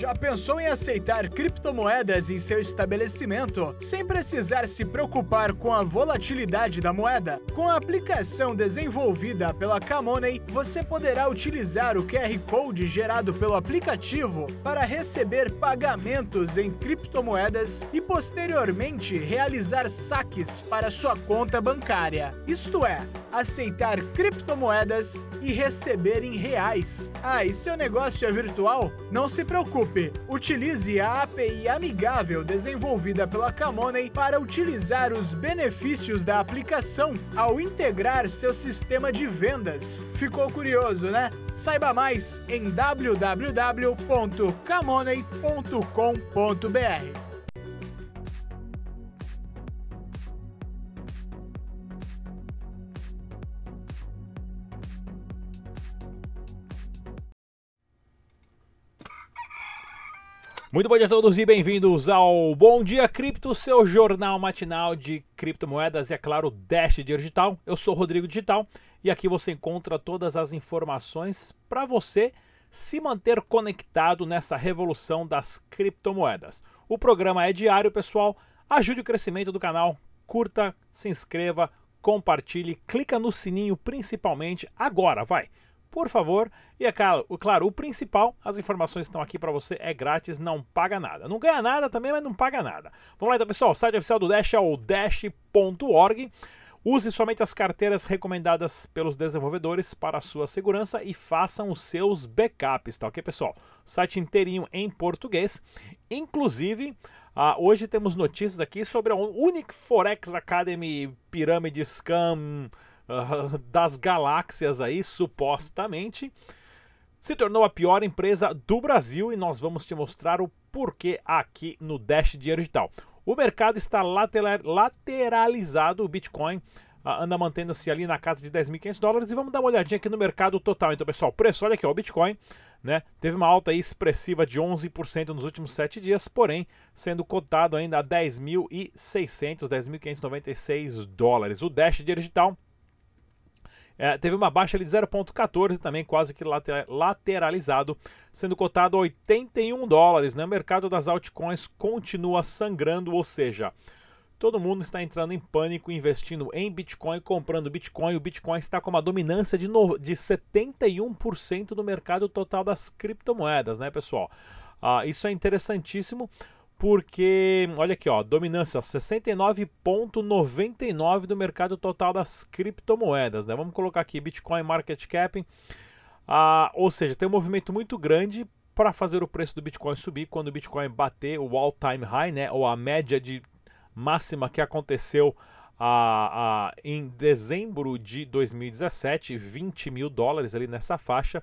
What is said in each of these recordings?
Já pensou em aceitar criptomoedas em seu estabelecimento sem precisar se preocupar com a volatilidade da moeda? Com a aplicação desenvolvida pela Camoney, você poderá utilizar o QR Code gerado pelo aplicativo para receber pagamentos em criptomoedas e posteriormente realizar saques para sua conta bancária. Isto é, aceitar criptomoedas e receber em reais. Ah, e seu negócio é virtual? Não se preocupe, utilize a API amigável desenvolvida pela Camoney para utilizar os benefícios da aplicação ao integrar seu sistema de vendas. Ficou curioso, né? Saiba mais em www.camoney.com.br. Muito bom dia a todos e bem-vindos ao Bom Dia Cripto, seu jornal matinal de criptomoedas e, é claro, Dash Digital. Eu sou Rodrigo Digital e aqui você encontra todas as informações para você se manter conectado nessa revolução das criptomoedas. O programa é diário, pessoal. Ajude o crescimento do canal, curta, se inscreva, compartilhe, clica no sininho principalmente agora, vai por favor. E é claro, claro, o principal, as informações estão aqui para você, é grátis, não paga nada. Não ganha nada também, mas não paga nada. Vamos lá então, pessoal. O site oficial do Dash é o dash.org. Use somente as carteiras recomendadas pelos desenvolvedores para sua segurança e façam os seus backups, tá ok, pessoal? Site inteirinho em português. Inclusive, uh, hoje temos notícias aqui sobre a Unique Forex Academy Pyramid Scam das galáxias aí, supostamente, se tornou a pior empresa do Brasil e nós vamos te mostrar o porquê aqui no Dash Dinheiro Digital. O mercado está lateralizado, o Bitcoin uh, anda mantendo-se ali na casa de 10.500 dólares e vamos dar uma olhadinha aqui no mercado total. Então, pessoal, preço, olha aqui, ó, o Bitcoin né, teve uma alta expressiva de 11% nos últimos 7 dias, porém sendo cotado ainda a 10.600, 10.596 dólares. O Dash Digital é, teve uma baixa de 0,14 também, quase que lateralizado, sendo cotado a 81 dólares. Né? O mercado das altcoins continua sangrando, ou seja, todo mundo está entrando em pânico, investindo em Bitcoin, comprando Bitcoin. O Bitcoin está com uma dominância de, no... de 71% do mercado total das criptomoedas, né, pessoal? Ah, isso é interessantíssimo porque, olha aqui, ó, dominância, 69,99 do mercado total das criptomoedas, né? Vamos colocar aqui Bitcoin Market Cap, ah, ou seja, tem um movimento muito grande para fazer o preço do Bitcoin subir quando o Bitcoin bater o all-time high, né? Ou a média de máxima que aconteceu ah, ah, em dezembro de 2017, 20 mil dólares ali nessa faixa.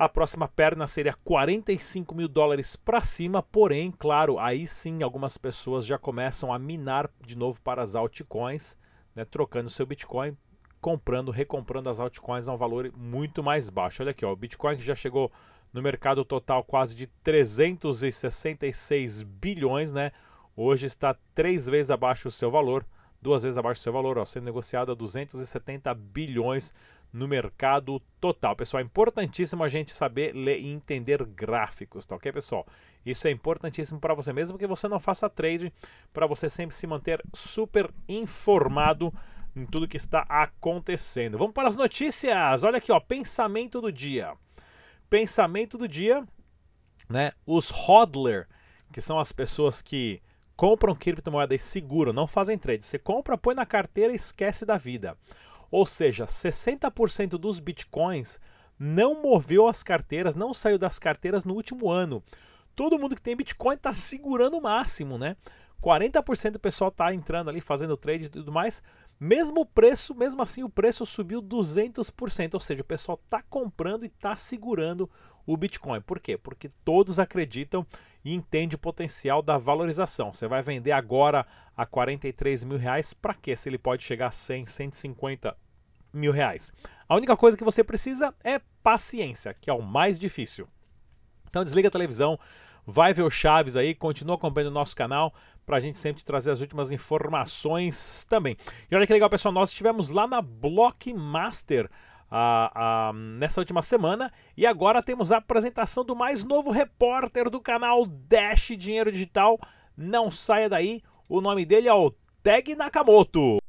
A próxima perna seria 45 mil dólares para cima, porém, claro, aí sim algumas pessoas já começam a minar de novo para as altcoins, né, trocando seu Bitcoin, comprando, recomprando as altcoins a um valor muito mais baixo. Olha aqui, ó, o Bitcoin que já chegou no mercado total quase de 366 bilhões, né? Hoje está três vezes abaixo do seu valor, duas vezes abaixo do seu valor, ó, sendo negociado a 270 bilhões no mercado total. Pessoal, é importantíssimo a gente saber ler e entender gráficos, tá ok, pessoal? Isso é importantíssimo para você mesmo que você não faça trade, para você sempre se manter super informado em tudo que está acontecendo. Vamos para as notícias. Olha aqui, ó, pensamento do dia. Pensamento do dia, né? Os hodler, que são as pessoas que compram criptomoedas e seguram, não fazem trade. Você compra, põe na carteira e esquece da vida. Ou seja, 60% dos bitcoins não moveu as carteiras, não saiu das carteiras no último ano. Todo mundo que tem Bitcoin está segurando o máximo, né? 40% do pessoal está entrando ali, fazendo trade e tudo mais. Mesmo o preço, mesmo assim, o preço subiu 200%. Ou seja, o pessoal está comprando e está segurando o Bitcoin. Por quê? Porque todos acreditam e entendem o potencial da valorização. Você vai vender agora a 43 mil reais, para quê? Se ele pode chegar a 100, 150 mil reais. A única coisa que você precisa é paciência, que é o mais difícil. Então desliga a televisão, vai ver o Chaves aí, continua acompanhando o nosso canal para a gente sempre trazer as últimas informações também. E olha que legal, pessoal, nós estivemos lá na Blockmaster uh, nessa última semana. E agora temos a apresentação do mais novo repórter do canal Dash Dinheiro Digital. Não saia daí, o nome dele é o Tag Nakamoto.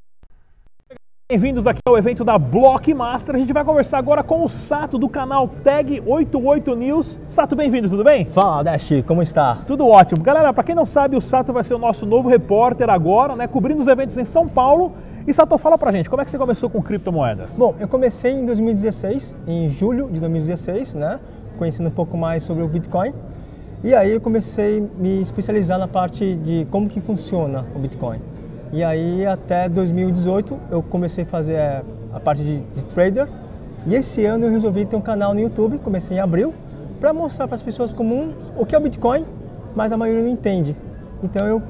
Bem-vindos aqui ao evento da Blockmaster. A gente vai conversar agora com o Sato do canal Tag 88 News. Sato, bem-vindo, tudo bem? Fala, Dash, como está? Tudo ótimo. Galera, para quem não sabe, o Sato vai ser o nosso novo repórter agora, né, cobrindo os eventos em São Paulo. E Sato, fala pra gente, como é que você começou com criptomoedas? Bom, eu comecei em 2016, em julho de 2016, né, conhecendo um pouco mais sobre o Bitcoin. E aí eu comecei a me especializar na parte de como que funciona o Bitcoin. E aí até 2018 eu comecei a fazer é, a parte de, de trader. E esse ano eu resolvi ter um canal no YouTube, comecei em abril, para mostrar para as pessoas comuns o que é o Bitcoin, mas a maioria não entende. Então eu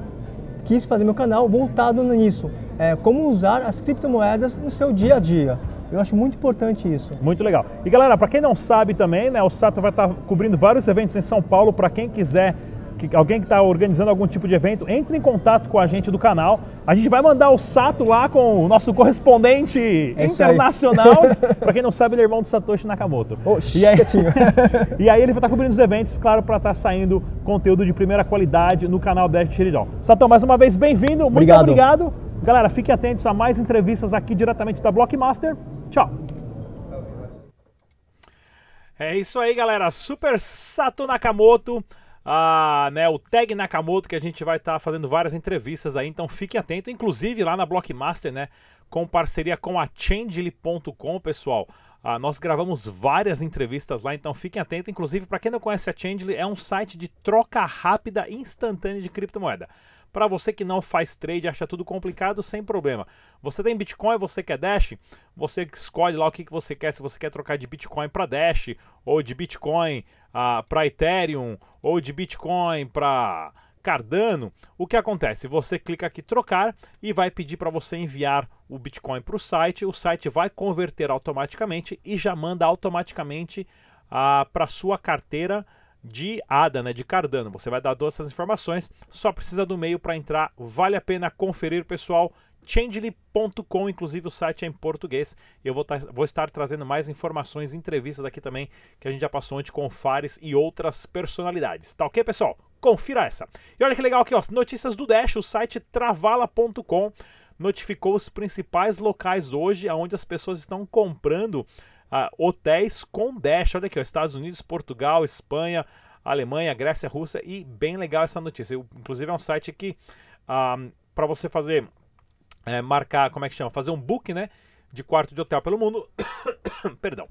quis fazer meu canal voltado nisso, é, como usar as criptomoedas no seu dia a dia. Eu acho muito importante isso. Muito legal. E galera, para quem não sabe também, né, o Sato vai estar tá cobrindo vários eventos em São Paulo. Para quem quiser que, alguém que está organizando algum tipo de evento, entre em contato com a gente do canal. A gente vai mandar o Sato lá com o nosso correspondente é internacional. para quem não sabe, ele é irmão do Satoshi Nakamoto. Oh, e, aí, e aí ele vai estar tá cobrindo os eventos, claro, para estar tá saindo conteúdo de primeira qualidade no canal Dash Chiridol. Satão, mais uma vez, bem-vindo. Muito obrigado. obrigado. Galera, fiquem atentos a mais entrevistas aqui diretamente da Blockmaster. Tchau. É isso aí, galera. Super Sato Nakamoto a, né, o Tag Nakamoto, que a gente vai estar tá fazendo várias entrevistas aí, então fique atento, inclusive lá na Blockmaster, né, com parceria com a Changely.com, pessoal. Ah, nós gravamos várias entrevistas lá, então fiquem atentos. Inclusive, para quem não conhece a Changely, é um site de troca rápida instantânea de criptomoeda. Para você que não faz trade, acha tudo complicado, sem problema. Você tem Bitcoin, você quer Dash, você escolhe lá o que, que você quer, se você quer trocar de Bitcoin para Dash, ou de Bitcoin ah, para Ethereum, ou de Bitcoin para Cardano, o que acontece? Você clica aqui trocar e vai pedir para você enviar o Bitcoin para o site. O site vai converter automaticamente e já manda automaticamente uh, para sua carteira de ADA, né, de Cardano. Você vai dar todas essas informações, só precisa do meio para entrar. Vale a pena conferir, pessoal. Changely.com, inclusive o site é em português. Eu vou, vou, estar trazendo mais informações, entrevistas aqui também, que a gente já passou ontem com o Fares e outras personalidades. Tá ok, pessoal? Confira essa. E olha que legal aqui, ó, notícias do Dash, o site travala.com notificou os principais locais hoje onde as pessoas estão comprando hotéis com Dash. Olha aqui, ó, Estados Unidos, Portugal, Espanha, Alemanha, Grécia, Rússia e bem legal essa notícia. Eu, inclusive é um site que ah, para você fazer é, marcar, como é que chama, fazer um book, né, de quarto de hotel pelo mundo. Perdão.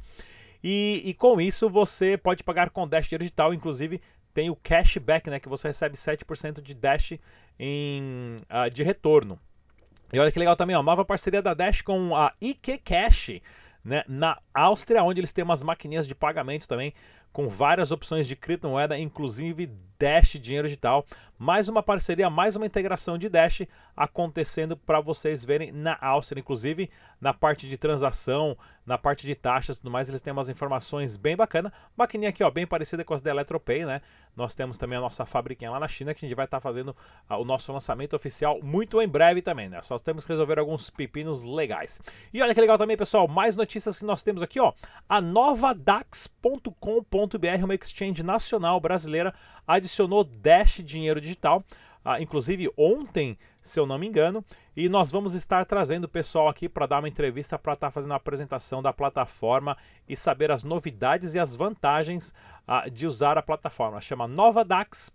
E, e, com isso você pode pagar com Dash digital, inclusive tem o cashback, né, que você recebe 7% de Dash em, uh, de retorno. E olha que legal também, ó, nova parceria da Dash com a IK Cash né, na Áustria, onde eles têm umas maquininhas de pagamento também com várias opções de criptomoeda, inclusive Dash Dinheiro Digital. Mais uma parceria, mais uma integração de Dash acontecendo para vocês verem na Áustria, inclusive na parte de transação, na parte de taxas e tudo mais, eles têm umas informações bem bacanas. Maquininha aqui, ó, bem parecida com as da Eletropay, né? Nós temos também a nossa fabriquinha lá na China que a gente vai estar tá fazendo uh, o nosso lançamento oficial muito em breve também, né? Só temos que resolver alguns pepinos legais. E olha que legal também, pessoal, mais notícias que nós temos aqui, ó. A nova dax.com.br Dash.br, uma exchange nacional brasileira, adicionou Dash Dinheiro Digital. Uh, inclusive ontem, se eu não me engano, e nós vamos estar trazendo o pessoal aqui para dar uma entrevista para estar tá fazendo a apresentação da plataforma e saber as novidades e as vantagens uh, de usar a plataforma. Chama novadax.com.br.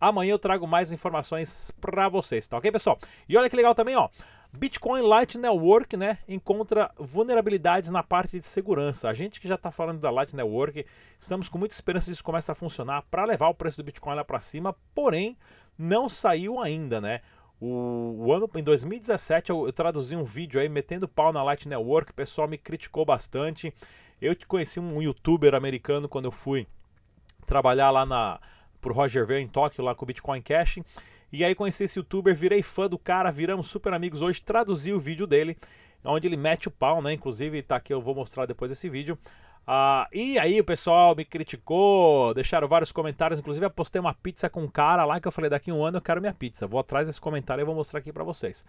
Amanhã eu trago mais informações para vocês, tá ok, pessoal? E olha que legal também, ó. Bitcoin Light Network né, encontra vulnerabilidades na parte de segurança. A gente que já está falando da Light Network, estamos com muita esperança disso começar a funcionar para levar o preço do Bitcoin lá para cima, porém não saiu ainda, né? O, o, ano em 2017 eu, eu, traduzi um vídeo aí metendo pau na Light Network, o pessoal me criticou bastante. Eu conheci um youtuber americano quando eu fui trabalhar lá na pro Roger Ver em Tóquio lá com o Bitcoin Cash. E aí conheci esse youtuber, virei fã do cara, viramos super amigos hoje, traduzi o vídeo dele, onde ele mete o pau, né? Inclusive tá aqui, eu vou mostrar depois esse vídeo. Ah, e aí o pessoal me criticou, deixaram vários comentários, inclusive eu postei uma pizza com um cara lá que eu falei, daqui um ano eu quero minha pizza. Vou atrás desse comentário e vou mostrar aqui para vocês.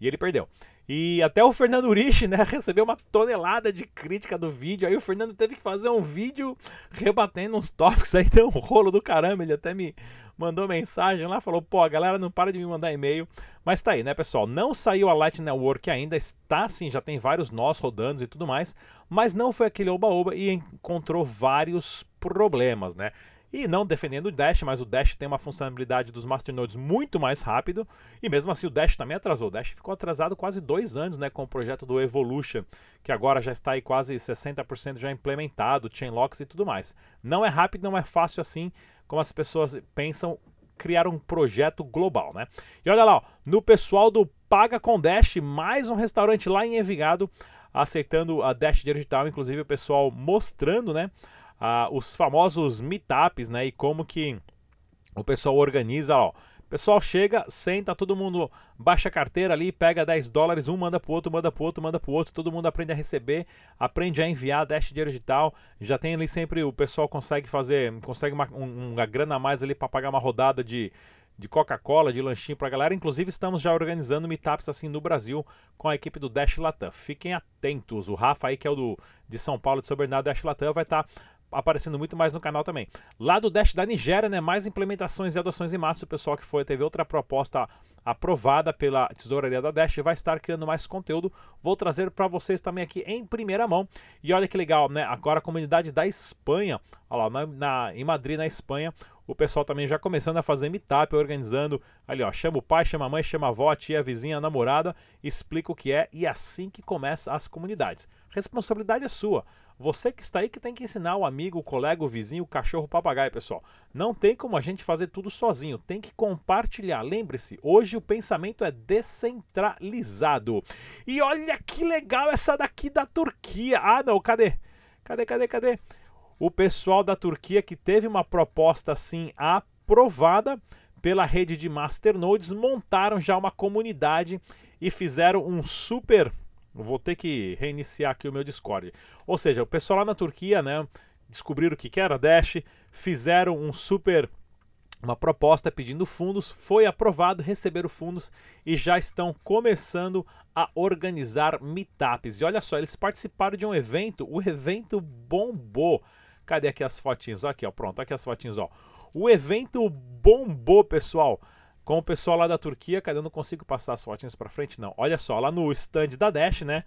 E ele perdeu. E até o Fernando Urich, né, recebeu uma tonelada de crítica do vídeo. Aí o Fernando teve que fazer um vídeo rebatendo uns tópicos. Aí deu um rolo do caramba. Ele até me mandou mensagem lá, falou: pô, a galera não para de me mandar e-mail. Mas tá aí, né, pessoal? Não saiu a Light Network ainda, está sim, já tem vários nós rodando e tudo mais, mas não foi aquele oba-oba e encontrou vários problemas, né? E não defendendo o Dash, mas o Dash tem uma funcionalidade dos masternodes muito mais rápido. E mesmo assim o Dash também atrasou. O Dash ficou atrasado quase dois anos né, com o projeto do Evolution, que agora já está aí quase 60% já implementado, chainlocks e tudo mais. Não é rápido, não é fácil assim como as pessoas pensam criar um projeto global, né? E olha lá, ó, no pessoal do Paga com Dash, mais um restaurante lá em Envigado aceitando a Dash Digital, inclusive o pessoal mostrando, né? Os famosos meetups, né? E como que o pessoal organiza, ó. O pessoal chega, senta, todo mundo baixa a carteira ali, pega 10 dólares, um manda pro outro, manda pro outro, manda pro outro, todo mundo aprende a receber, aprende a enviar, dash dinheiro digital. Já tem ali sempre, o pessoal consegue fazer, consegue uma, um, uma grana a mais ali para pagar uma rodada de, de Coca-Cola, de lanchinho para a galera. Inclusive, estamos já organizando meetups assim no Brasil com a equipe do Dash Latam. Fiquem atentos. O Rafa aí, que é o do, de São Paulo, de São Bernardo Dash Latam, vai estar tá aparecendo muito mais no canal também. Lá do Dash da Nigéria, né, mais implementações e adoções em massa. O pessoal que foi teve outra proposta aprovada pela tesouraria da Dash vai estar criando mais conteúdo. Vou trazer para vocês também aqui em primeira mão. E olha que legal, né? Agora a comunidade da Espanha, olha lá, na, na, em Madrid, na Espanha, o pessoal também já começando a fazer meetup, organizando ali, ó, chama o pai, chama a mãe, chama a avó, a tia, a vizinha, a namorada, explica o que é e é assim que começa as comunidades. Responsabilidade é sua. Você que está aí que tem que ensinar o amigo, o colega, o vizinho, o cachorro, o papagaio, pessoal. Não tem como a gente fazer tudo sozinho, tem que compartilhar. Lembre-se, hoje o pensamento é descentralizado. E olha que legal essa daqui da Turquia. Ah, não, cadê? Cadê, cadê, cadê? O pessoal da Turquia que teve uma proposta assim aprovada pela rede de masternodes montaram já uma comunidade e fizeram um super vou ter que reiniciar aqui o meu Discord. Ou seja, o pessoal lá na Turquia, né, descobriram o que era Dash, fizeram um super uma proposta pedindo fundos, foi aprovado, receberam fundos e já estão começando a organizar meetups. E olha só, eles participaram de um evento, o evento bombou. Cadê aqui as fotinhas? Aqui, ó, pronto, aqui as fotinhas, ó. O evento bombou, pessoal. Com o pessoal lá da Turquia, cadê? Eu não consigo passar as fotinhas para frente, não. Olha só, lá no stand da Dash, né?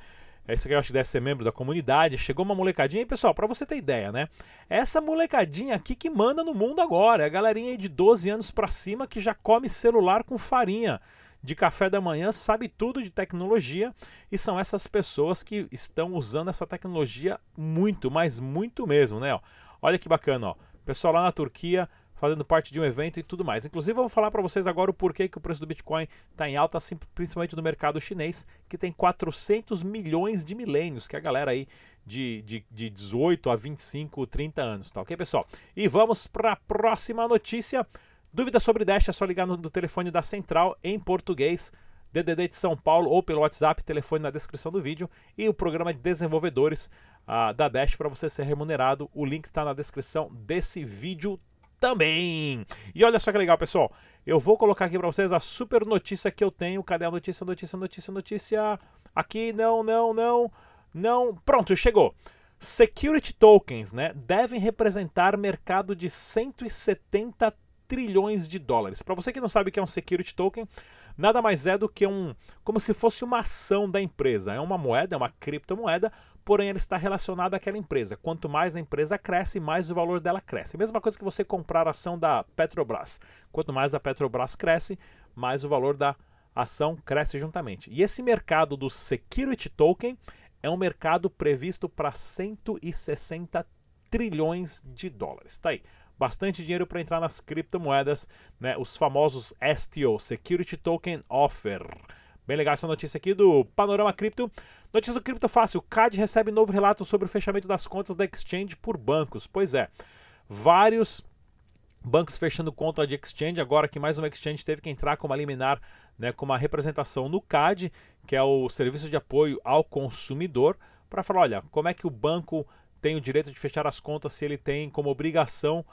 Esse aqui eu acho que deve ser membro da comunidade. Chegou uma molecadinha. E, pessoal, para você ter ideia, né? Essa molecadinha aqui que manda no mundo agora. É a galerinha de 12 anos para cima que já come celular com farinha de café da manhã, sabe tudo de tecnologia e são essas pessoas que estão usando essa tecnologia muito, mas muito mesmo, né? Olha que bacana, ó. Pessoal lá na Turquia fazendo parte de um evento e tudo mais. Inclusive, eu vou falar para vocês agora o porquê que o preço do Bitcoin está em alta, principalmente no mercado chinês, que tem 400 milhões de milênios, que é a galera aí de, de, de 18 a 25, 30 anos, tá ok, pessoal? E vamos para a próxima notícia. Dúvida sobre Dash é só ligar no, no telefone da Central em português. DDD de São Paulo ou pelo WhatsApp, telefone na descrição do vídeo e o programa de desenvolvedores uh, da Dash para você ser remunerado. O link está na descrição desse vídeo também. E olha só que legal, pessoal. Eu vou colocar aqui para vocês a super notícia que eu tenho. Cadê a notícia, notícia, notícia, notícia? Aqui, não, não, não, não. Pronto, chegou. Security tokens, né, devem representar mercado de 170 trilhões de dólares. Para você que não sabe o que é um security token, nada mais é do que um como se fosse uma ação da empresa. É uma moeda, é uma criptomoeda, porém ela está relacionada àquela empresa. Quanto mais a empresa cresce, mais o valor dela cresce. Mesma coisa que você comprar a ação da Petrobras. Quanto mais a Petrobras cresce, mais o valor da ação cresce juntamente. E esse mercado do security token é um mercado previsto para 160 trilhões de dólares. Tá aí bastante dinheiro para entrar nas criptomoedas, né, os famosos STO, Security Token Offer. Bem legal essa notícia aqui do Panorama Cripto. Notícia do Cripto Fácil. CAD recebe novo relato sobre o fechamento das contas da exchange por bancos. Pois é, vários bancos fechando conta de exchange, agora que mais uma exchange teve que entrar como liminar, né, com uma representação no CAD, que é o Serviço de Apoio ao Consumidor, para falar, olha, como é que o banco tem o direito de fechar as contas se ele tem como obrigação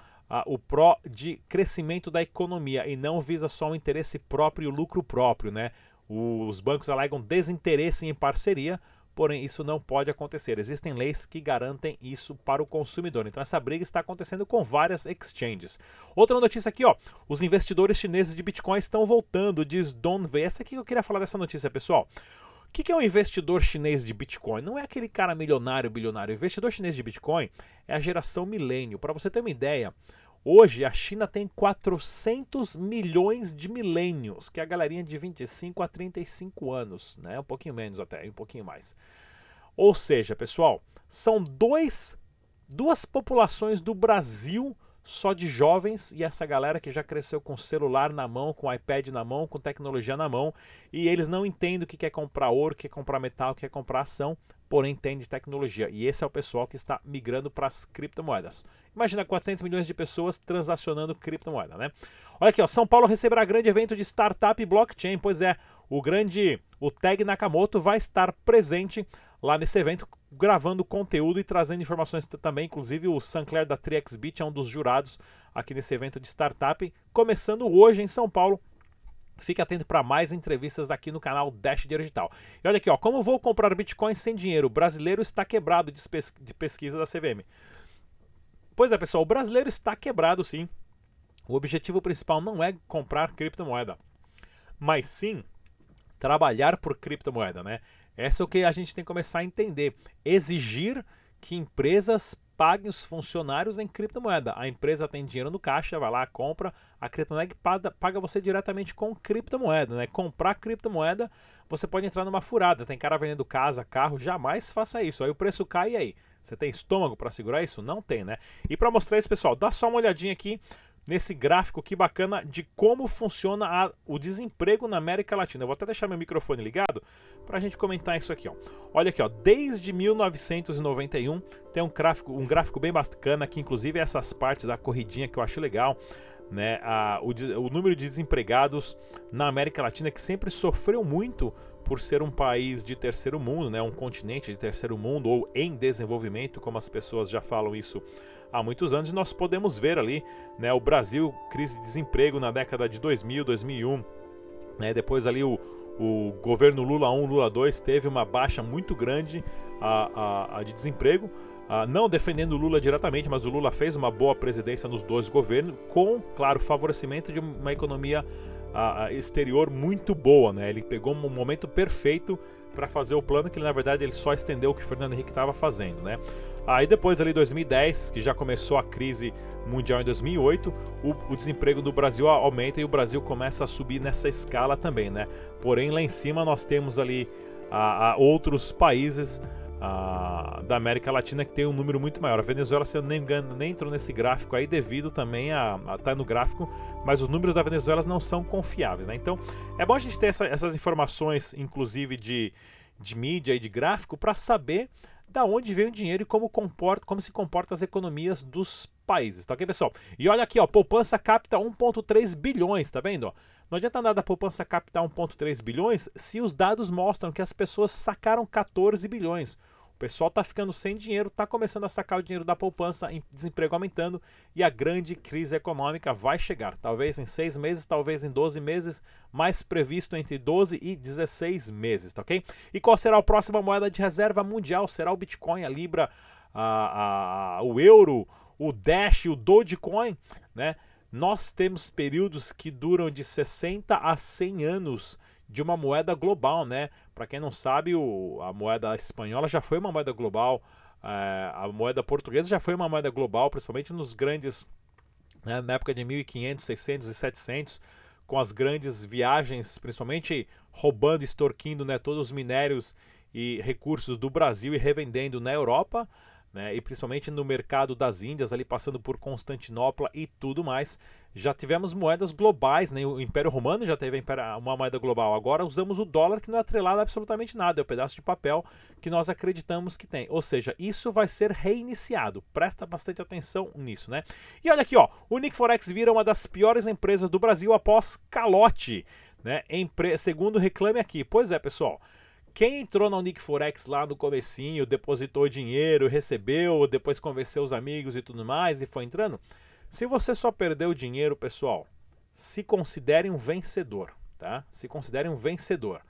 o pró de crescimento da economia e não visa só o interesse próprio e o lucro próprio, né? Os bancos alegam desinteresse em parceria, porém isso não pode acontecer. Existem leis que garantem isso para o consumidor. Então essa briga está acontecendo com várias exchanges. Outra notícia aqui, ó, os investidores chineses de Bitcoin estão voltando, diz Don V. Essa aqui eu queria falar dessa notícia, pessoal. O que, é um investidor chinês de Bitcoin? Não é aquele cara milionário, bilionário. O investidor chinês de Bitcoin é a geração milênio. Para você ter uma ideia, hoje a China tem 400 milhões de milênios, que é a galerinha de 25 a 35 anos, né? Um pouquinho menos até, um pouquinho mais. Ou seja, pessoal, são dois, duas populações do Brasil só de jovens e essa galera que já cresceu com celular na mão, com iPad na mão, com tecnologia na mão e eles não entendem o que quer comprar ouro, o que quer comprar metal, o que quer comprar ação, porém entende tecnologia. E esse é o pessoal que está migrando para as criptomoedas. Imagina 400 milhões de pessoas transacionando criptomoeda, né? Olha aqui, ó, São Paulo receberá grande evento de startup e blockchain. Pois é, o grande, o Tag Nakamoto vai estar presente lá nesse evento gravando conteúdo e trazendo informações também. Inclusive, o Sancler da TriXBit é um dos jurados aqui nesse evento de startup, começando hoje em São Paulo. Fique atento para mais entrevistas aqui no canal Dash Digital. E olha aqui, ó, como vou comprar Bitcoin sem dinheiro? O brasileiro está quebrado de pesquisa da CVM. Pois é, pessoal, o brasileiro está quebrado sim. O objetivo principal não é comprar criptomoeda, mas sim trabalhar por criptomoeda, né? Essa é o que a gente tem que começar a entender. Exigir que empresas paguem os funcionários em criptomoeda. A empresa tem dinheiro no caixa, vai lá, compra, a criptomoeda paga, paga você diretamente com criptomoeda. Né? Comprar criptomoeda, você pode entrar numa furada. Tem cara vendendo casa, carro, jamais faça isso. Aí o preço cai e aí? Você tem estômago para segurar isso? Não tem, né? E para mostrar isso, pessoal, dá só uma olhadinha aqui nesse gráfico que bacana de como funciona a, o desemprego na América Latina. Eu vou até deixar meu microfone ligado para a gente comentar isso aqui. Ó. Olha aqui, ó, desde 1991 tem um gráfico, um gráfico bem bacana que inclusive é essas partes da corridinha que eu acho legal. Né, a, o, o número de desempregados na América Latina que sempre sofreu muito por ser um país de terceiro mundo, né, um continente de terceiro mundo ou em desenvolvimento, como as pessoas já falam isso há muitos anos, e nós podemos ver ali né, o Brasil, crise de desemprego na década de 2000, 2001, né, depois ali o, o governo Lula 1, Lula 2 teve uma baixa muito grande a, a, a de desemprego, Uh, não defendendo o Lula diretamente, mas o Lula fez uma boa presidência nos dois governos, com, claro, favorecimento de uma economia uh, exterior muito boa. Né? Ele pegou um momento perfeito para fazer o plano que na verdade ele só estendeu o que o Fernando Henrique estava fazendo, né? Aí depois ali 2010, que já começou a crise mundial em 2008, o, o, desemprego do Brasil aumenta e o Brasil começa a subir nessa escala também, né? Porém lá em cima nós temos ali a, a outros países a, da América Latina que tem um número muito maior. A Venezuela, se eu não me engano, nem entrou nesse gráfico aí devido também a estar tá no gráfico, mas os números da Venezuela não são confiáveis, né? Então é bom a gente ter essa, essas informações, inclusive de, de mídia e de gráfico, para saber da onde vem o dinheiro e como, comporta, como se comportam as economias dos países, tá ok, pessoal? E olha aqui, ó, poupança capta 1,3 bilhões, tá vendo? Não adianta nada a poupança captar 1,3 bilhões se os dados mostram que as pessoas sacaram 14 bilhões pessoal está ficando sem dinheiro, está começando a sacar o dinheiro da poupança, em desemprego aumentando e a grande crise econômica vai chegar. Talvez em seis meses, talvez em 12 meses, mais previsto entre 12 e 16 meses, tá ok? E qual será a próxima moeda de reserva mundial? Será o Bitcoin, a Libra, a, a, o euro, o Dash, o Dogecoin, né? Nós temos períodos que duram de 60 a 100 anos de uma moeda global, né? Para quem não sabe, o, a moeda espanhola já foi uma moeda global, é, a moeda portuguesa já foi uma moeda global, principalmente nos grandes, né, na época de 1500, 600 e 700, com as grandes viagens, principalmente roubando, extorquindo né, todos os minérios e recursos do Brasil e revendendo na Europa né, e principalmente no mercado das Índias, ali passando por Constantinopla e tudo mais. Já tivemos moedas globais, né, o Império Romano já teve uma moeda global. Agora usamos o dólar que não é atrelado a absolutamente nada, é o um pedaço de papel que nós acreditamos que tem. Ou seja, isso vai ser reiniciado. Presta bastante atenção nisso, né? E olha aqui, ó, o Nick Forex vira uma das piores empresas do Brasil após calote, né? Empre... Segundo reclame aqui. Pois é, pessoal. Quem entrou na Unique Forex lá no comecinho, depositou dinheiro, recebeu, depois convenceu os amigos e tudo mais e foi entrando, se você só perdeu dinheiro, pessoal, se considere um vencedor. tá? Se considere um vencedor.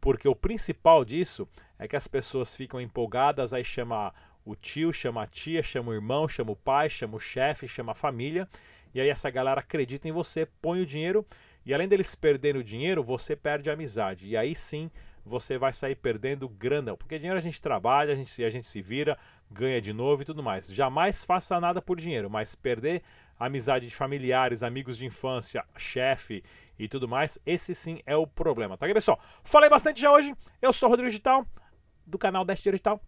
Porque o principal disso é que as pessoas ficam empolgadas, aí chama o tio, chama a tia, chama o irmão, chama o pai, chama o chefe, chama a família, e aí essa galera acredita em você, põe o dinheiro, e além deles perderem o dinheiro, você perde a amizade. E aí sim você vai sair perdendo grana, porque dinheiro a gente trabalha, a gente, a gente se vira, ganha de novo e tudo mais. Jamais faça nada por dinheiro, mas perder amizade de familiares, amigos de infância, chefe e tudo mais, esse sim é o problema, tá, pessoal? Falei bastante já hoje, eu sou o Rodrigo Digital, do canal Deste Digital.